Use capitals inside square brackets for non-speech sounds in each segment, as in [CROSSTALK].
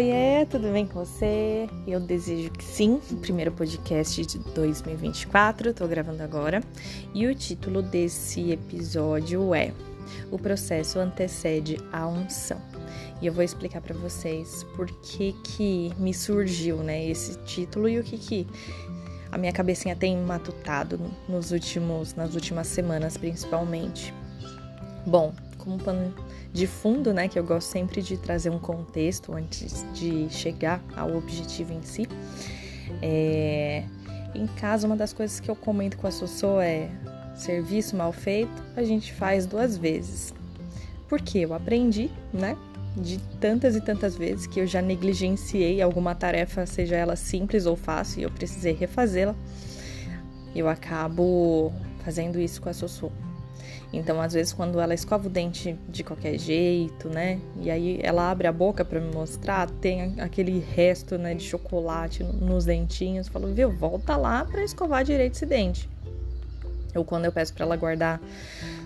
Oiê, tudo bem com você? Eu desejo que sim, primeiro podcast de 2024, tô gravando agora. E o título desse episódio é O processo antecede a unção. E eu vou explicar para vocês por que que me surgiu, né, esse título e o que que a minha cabecinha tem matutado nos últimos nas últimas semanas, principalmente. Bom, como pano de fundo, né, que eu gosto sempre de trazer um contexto antes de chegar ao objetivo em si. É, em casa, uma das coisas que eu comento com a Sossô é serviço mal feito, a gente faz duas vezes. Porque eu aprendi, né, de tantas e tantas vezes que eu já negligenciei alguma tarefa, seja ela simples ou fácil, e eu precisei refazê-la. Eu acabo fazendo isso com a Sossô. Então, às vezes, quando ela escova o dente de qualquer jeito, né? E aí ela abre a boca para me mostrar, tem aquele resto, né, de chocolate nos dentinhos. Falo, viu, volta lá para escovar direito esse dente. Ou quando eu peço para ela guardar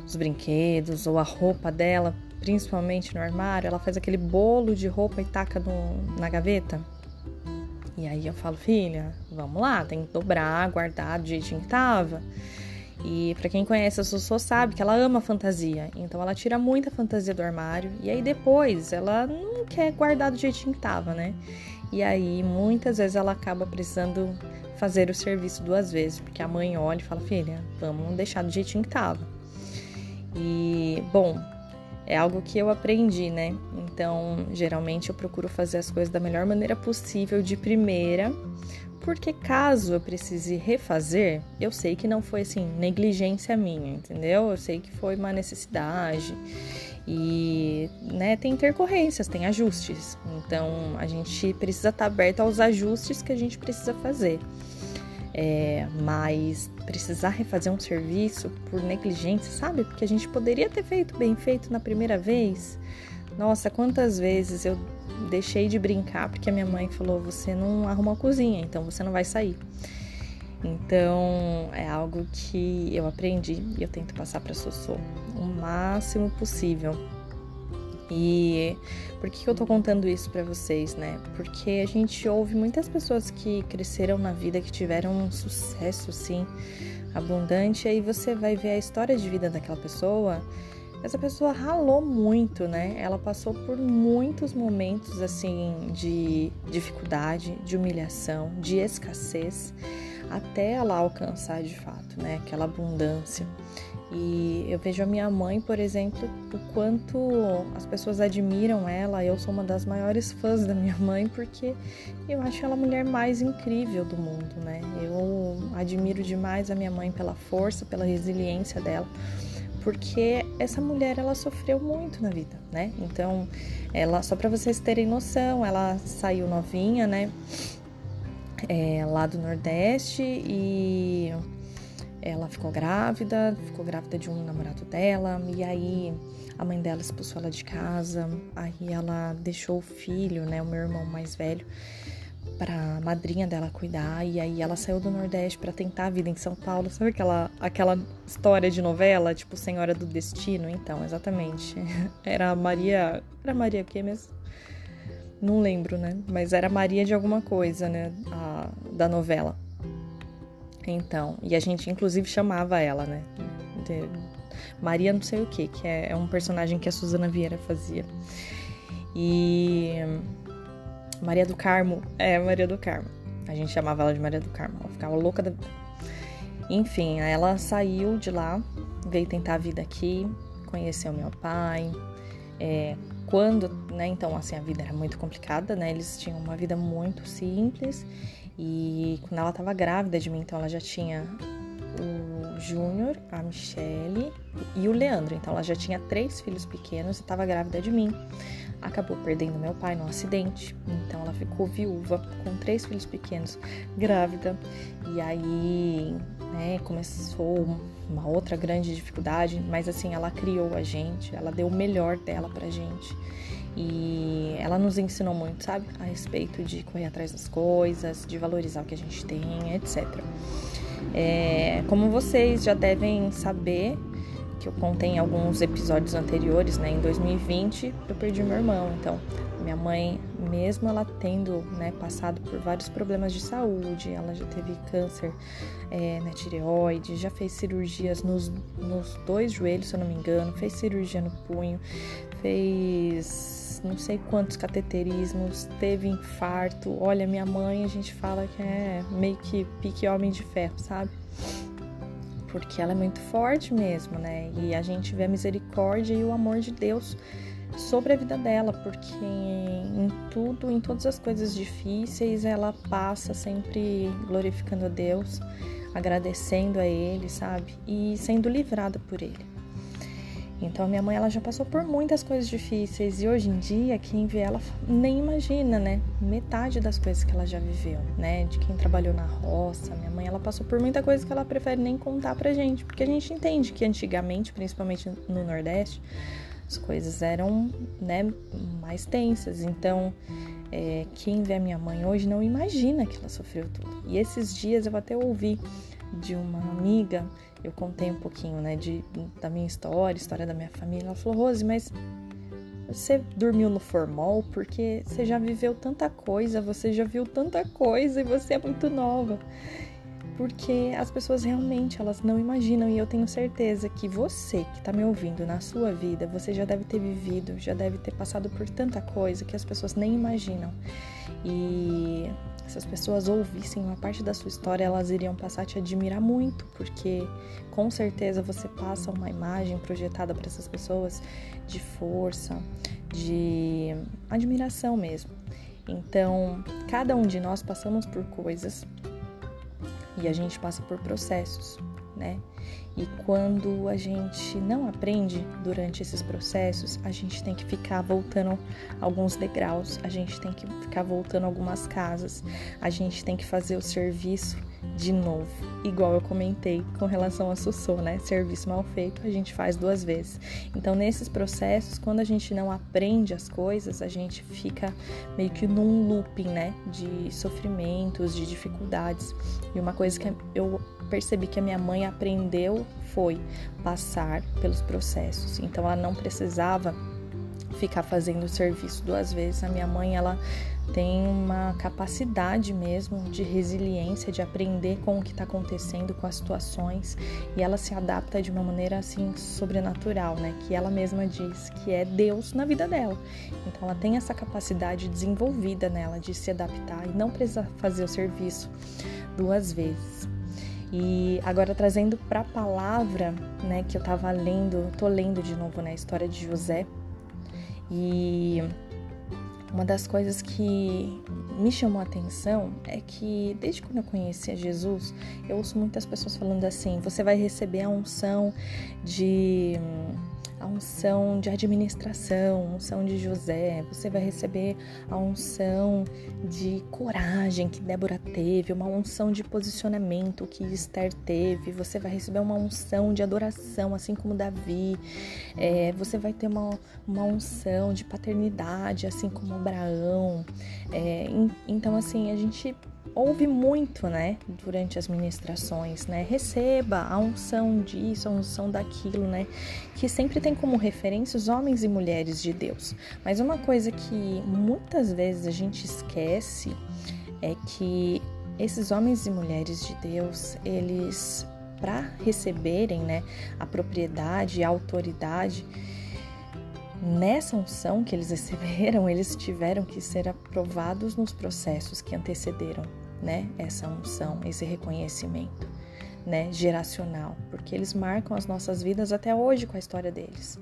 os brinquedos ou a roupa dela, principalmente no armário, ela faz aquele bolo de roupa e taca no, na gaveta. E aí eu falo, filha, vamos lá, tem que dobrar, guardar do jeitinho que tava. E para quem conhece a Sossô sabe que ela ama fantasia, então ela tira muita fantasia do armário e aí depois ela não quer guardar do jeitinho que tava, né? E aí muitas vezes ela acaba precisando fazer o serviço duas vezes, porque a mãe olha e fala: "Filha, vamos deixar do jeitinho que tava". E bom, é algo que eu aprendi, né? Então, geralmente eu procuro fazer as coisas da melhor maneira possível de primeira porque caso eu precise refazer, eu sei que não foi assim negligência minha, entendeu? Eu sei que foi uma necessidade e né, tem intercorrências, tem ajustes. Então a gente precisa estar aberto aos ajustes que a gente precisa fazer. É, mas precisar refazer um serviço por negligência, sabe? Porque a gente poderia ter feito bem feito na primeira vez. Nossa, quantas vezes eu deixei de brincar porque a minha mãe falou: você não arruma a cozinha, então você não vai sair. Então é algo que eu aprendi e eu tento passar para Sossô o máximo possível. E por que eu tô contando isso para vocês, né? Porque a gente ouve muitas pessoas que cresceram na vida, que tiveram um sucesso assim abundante, aí você vai ver a história de vida daquela pessoa essa pessoa ralou muito, né? Ela passou por muitos momentos assim de dificuldade, de humilhação, de escassez, até ela alcançar de fato, né? Aquela abundância. E eu vejo a minha mãe, por exemplo, o quanto as pessoas admiram ela. Eu sou uma das maiores fãs da minha mãe porque eu acho ela a mulher mais incrível do mundo, né? Eu admiro demais a minha mãe pela força, pela resiliência dela porque essa mulher ela sofreu muito na vida, né? Então, ela só para vocês terem noção, ela saiu novinha, né? É, lá do Nordeste e ela ficou grávida, ficou grávida de um namorado dela e aí a mãe dela expulsou ela de casa, aí ela deixou o filho, né, o meu irmão mais velho, para madrinha dela cuidar e aí ela saiu do Nordeste para tentar a vida em São Paulo. Sabe aquela aquela história de novela, tipo Senhora do Destino? Então, exatamente. [LAUGHS] Era Maria, era Maria o quê mesmo? Não lembro, né? Mas era Maria de alguma coisa, né, a, da novela. Então, e a gente inclusive chamava ela, né? De Maria não sei o que, que é, é um personagem que a Suzana Vieira fazia. E Maria do Carmo. É, Maria do Carmo. A gente chamava ela de Maria do Carmo. Ela ficava louca da Enfim, ela saiu de lá, veio tentar a vida aqui, conheceu meu pai. É, quando, né, então assim, a vida era muito complicada, né? Eles tinham uma vida muito simples. E quando ela estava grávida de mim, então ela já tinha o Júnior, a Michelle e o Leandro. Então ela já tinha três filhos pequenos e estava grávida de mim acabou perdendo meu pai num acidente. Então ela ficou viúva com três filhos pequenos, grávida. E aí, né, começou uma outra grande dificuldade, mas assim, ela criou a gente, ela deu o melhor dela pra gente. E ela nos ensinou muito, sabe, a respeito de correr atrás das coisas, de valorizar o que a gente tem, etc. É, como vocês já devem saber, que eu contei em alguns episódios anteriores, né? Em 2020 eu perdi meu irmão, então minha mãe, mesmo ela tendo né, passado por vários problemas de saúde, ela já teve câncer é, na tireoide, já fez cirurgias nos, nos dois joelhos, se eu não me engano, fez cirurgia no punho, fez não sei quantos cateterismos, teve infarto. Olha, minha mãe, a gente fala que é meio que pique homem de ferro, sabe? Porque ela é muito forte mesmo, né? E a gente vê a misericórdia e o amor de Deus sobre a vida dela, porque em tudo, em todas as coisas difíceis, ela passa sempre glorificando a Deus, agradecendo a Ele, sabe? E sendo livrada por Ele. Então, minha mãe ela já passou por muitas coisas difíceis e hoje em dia quem vê ela nem imagina, né? Metade das coisas que ela já viveu, né? De quem trabalhou na roça. Minha mãe ela passou por muita coisa que ela prefere nem contar pra gente, porque a gente entende que antigamente, principalmente no Nordeste, as coisas eram né, mais tensas. Então, é, quem vê a minha mãe hoje não imagina que ela sofreu tudo. E esses dias eu até ouvi de uma amiga, eu contei um pouquinho né, de, da minha história, história da minha família. Ela falou: Rose, mas você dormiu no formol porque você já viveu tanta coisa, você já viu tanta coisa e você é muito nova porque as pessoas realmente elas não imaginam e eu tenho certeza que você que está me ouvindo na sua vida, você já deve ter vivido, já deve ter passado por tanta coisa que as pessoas nem imaginam. E se as pessoas ouvissem uma parte da sua história, elas iriam passar a te admirar muito, porque com certeza você passa uma imagem projetada para essas pessoas de força, de admiração mesmo. Então, cada um de nós passamos por coisas e a gente passa por processos, né? E quando a gente não aprende durante esses processos, a gente tem que ficar voltando alguns degraus, a gente tem que ficar voltando algumas casas, a gente tem que fazer o serviço de novo, igual eu comentei com relação a Sussô, né? Serviço mal feito a gente faz duas vezes. Então, nesses processos, quando a gente não aprende as coisas, a gente fica meio que num looping, né? De sofrimentos, de dificuldades. E uma coisa que eu percebi que a minha mãe aprendeu foi passar pelos processos. Então, ela não precisava ficar fazendo o serviço duas vezes. A minha mãe, ela tem uma capacidade mesmo de resiliência, de aprender com o que está acontecendo, com as situações, e ela se adapta de uma maneira assim sobrenatural, né? Que ela mesma diz que é Deus na vida dela. Então ela tem essa capacidade desenvolvida nela de se adaptar e não precisa fazer o serviço duas vezes. E agora trazendo para a palavra, né, que eu estava lendo, tô lendo de novo, né, a história de José. E uma das coisas que me chamou a atenção é que desde quando eu conheci a Jesus, eu ouço muitas pessoas falando assim: você vai receber a unção de a unção de administração, a unção de José, você vai receber a unção de coragem que Débora teve, uma unção de posicionamento que Esther teve, você vai receber uma unção de adoração, assim como Davi, é, você vai ter uma, uma unção de paternidade, assim como Abraão. É, então, assim, a gente ouve muito, né, durante as ministrações, né? Receba a unção disso, a unção daquilo, né? Que sempre tem como referência os homens e mulheres de Deus. Mas uma coisa que muitas vezes a gente esquece é que esses homens e mulheres de Deus, eles para receberem, né, a propriedade a autoridade, Nessa unção que eles receberam, eles tiveram que ser aprovados nos processos que antecederam né, essa unção, esse reconhecimento, né, geracional, porque eles marcam as nossas vidas até hoje com a história deles.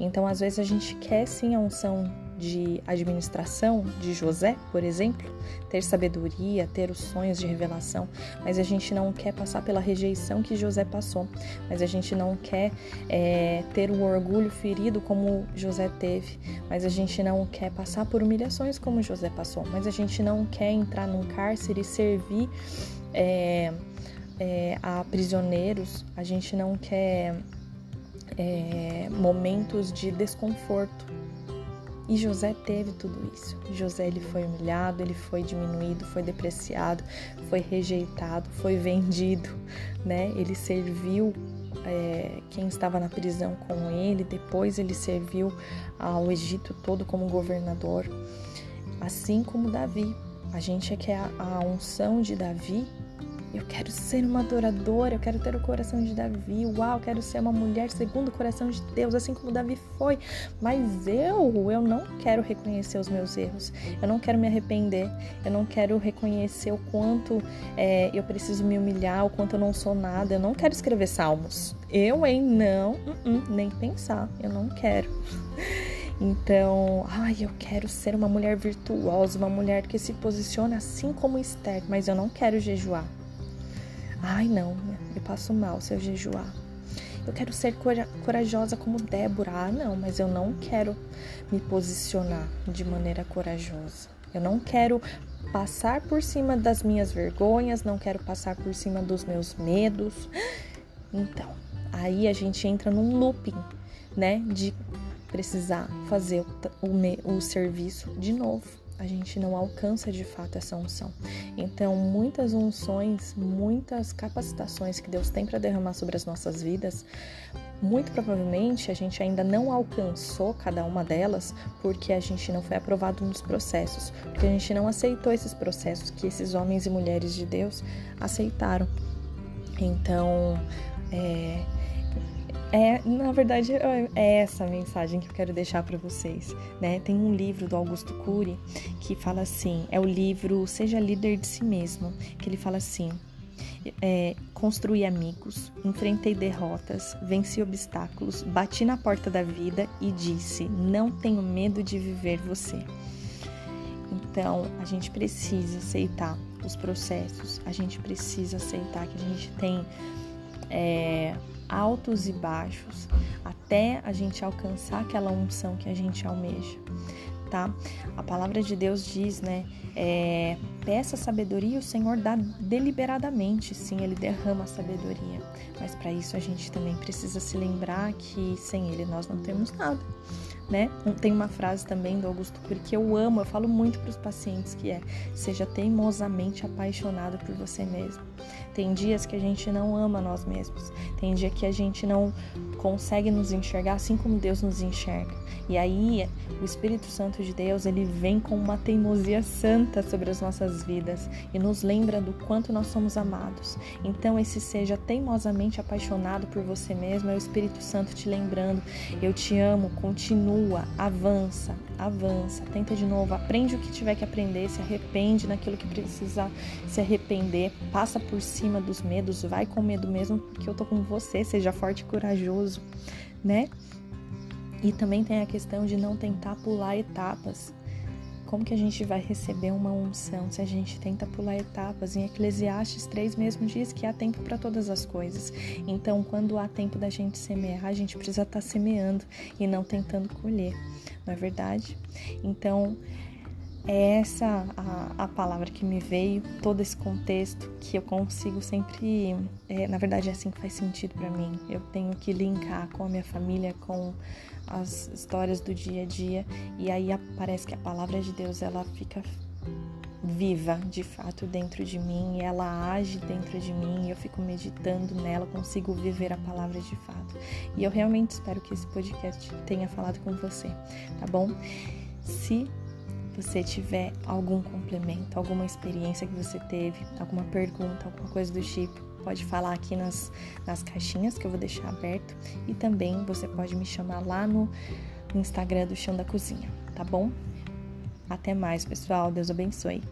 Então, às vezes a gente quer sim a unção de administração de José, por exemplo, ter sabedoria, ter os sonhos de revelação, mas a gente não quer passar pela rejeição que José passou, mas a gente não quer é, ter o orgulho ferido como José teve, mas a gente não quer passar por humilhações como José passou, mas a gente não quer entrar num cárcere e servir. É, é, a prisioneiros, a gente não quer é, momentos de desconforto. E José teve tudo isso. José ele foi humilhado, ele foi diminuído, foi depreciado, foi rejeitado, foi vendido, né? Ele serviu é, quem estava na prisão com ele, depois ele serviu ao Egito todo como governador, assim como Davi. A gente quer a, a unção de Davi eu quero ser uma adoradora, eu quero ter o coração de Davi. Uau, eu quero ser uma mulher segundo o coração de Deus, assim como Davi foi. Mas eu, eu não quero reconhecer os meus erros. Eu não quero me arrepender. Eu não quero reconhecer o quanto é, eu preciso me humilhar, o quanto eu não sou nada. Eu não quero escrever salmos. Eu, hein? Não, uh -uh, nem pensar. Eu não quero. Então, ai, eu quero ser uma mulher virtuosa, uma mulher que se posiciona assim como Esther, mas eu não quero jejuar. Ai, não, eu passo mal se eu jejuar. Eu quero ser corajosa como Débora. Ah, não, mas eu não quero me posicionar de maneira corajosa. Eu não quero passar por cima das minhas vergonhas, não quero passar por cima dos meus medos. Então, aí a gente entra num looping, né, de precisar fazer o, o, o serviço de novo a gente não alcança de fato essa unção. Então, muitas unções, muitas capacitações que Deus tem para derramar sobre as nossas vidas, muito provavelmente a gente ainda não alcançou cada uma delas porque a gente não foi aprovado nos processos, porque a gente não aceitou esses processos que esses homens e mulheres de Deus aceitaram. Então, é, é, na verdade, é, é essa a mensagem que eu quero deixar para vocês, né? Tem um livro do Augusto Cury que fala assim, é o livro Seja Líder de Si Mesmo, que ele fala assim, é, construí amigos, enfrentei derrotas, venci obstáculos, bati na porta da vida e disse: Não tenho medo de viver você. Então, a gente precisa aceitar os processos, a gente precisa aceitar que a gente tem é, altos e baixos até a gente alcançar aquela unção que a gente almeja, tá? A palavra de Deus diz, né? É, peça sabedoria, o Senhor dá deliberadamente, sim, Ele derrama a sabedoria. Mas para isso a gente também precisa se lembrar que sem Ele nós não temos nada né? Tem uma frase também do Augusto Cury que eu amo, eu falo muito para os pacientes que é: seja teimosamente apaixonado por você mesmo. Tem dias que a gente não ama nós mesmos. Tem dia que a gente não consegue nos enxergar assim como Deus nos enxerga. E aí, o Espírito Santo de Deus, ele vem com uma teimosia santa sobre as nossas vidas e nos lembra do quanto nós somos amados. Então, esse seja teimosamente apaixonado por você mesmo é o Espírito Santo te lembrando: eu te amo, continua, avança, avança, tenta de novo, aprende o que tiver que aprender, se arrepende naquilo que precisa se arrepender, passa por cima dos medos, vai com medo mesmo, porque eu tô com você, seja forte e corajoso, né? E também tem a questão de não tentar pular etapas. Como que a gente vai receber uma unção se a gente tenta pular etapas? Em Eclesiastes 3 mesmo diz que há tempo para todas as coisas. Então, quando há tempo da gente semear, a gente precisa estar tá semeando e não tentando colher, não é verdade? Então, é essa a, a, palavra que me veio, todo esse contexto que eu consigo sempre, é, na verdade é assim que faz sentido para mim. Eu tenho que linkar com a minha família, com as histórias do dia a dia e aí parece que a palavra de Deus ela fica viva de fato dentro de mim, ela age dentro de mim, eu fico meditando nela, consigo viver a palavra de fato. E eu realmente espero que esse podcast tenha falado com você, tá bom? Se você tiver algum complemento, alguma experiência que você teve, alguma pergunta, alguma coisa do tipo, pode falar aqui nas, nas caixinhas que eu vou deixar aberto. E também você pode me chamar lá no, Instagram do Chão da Cozinha, tá bom? Até mais, pessoal. Deus abençoe.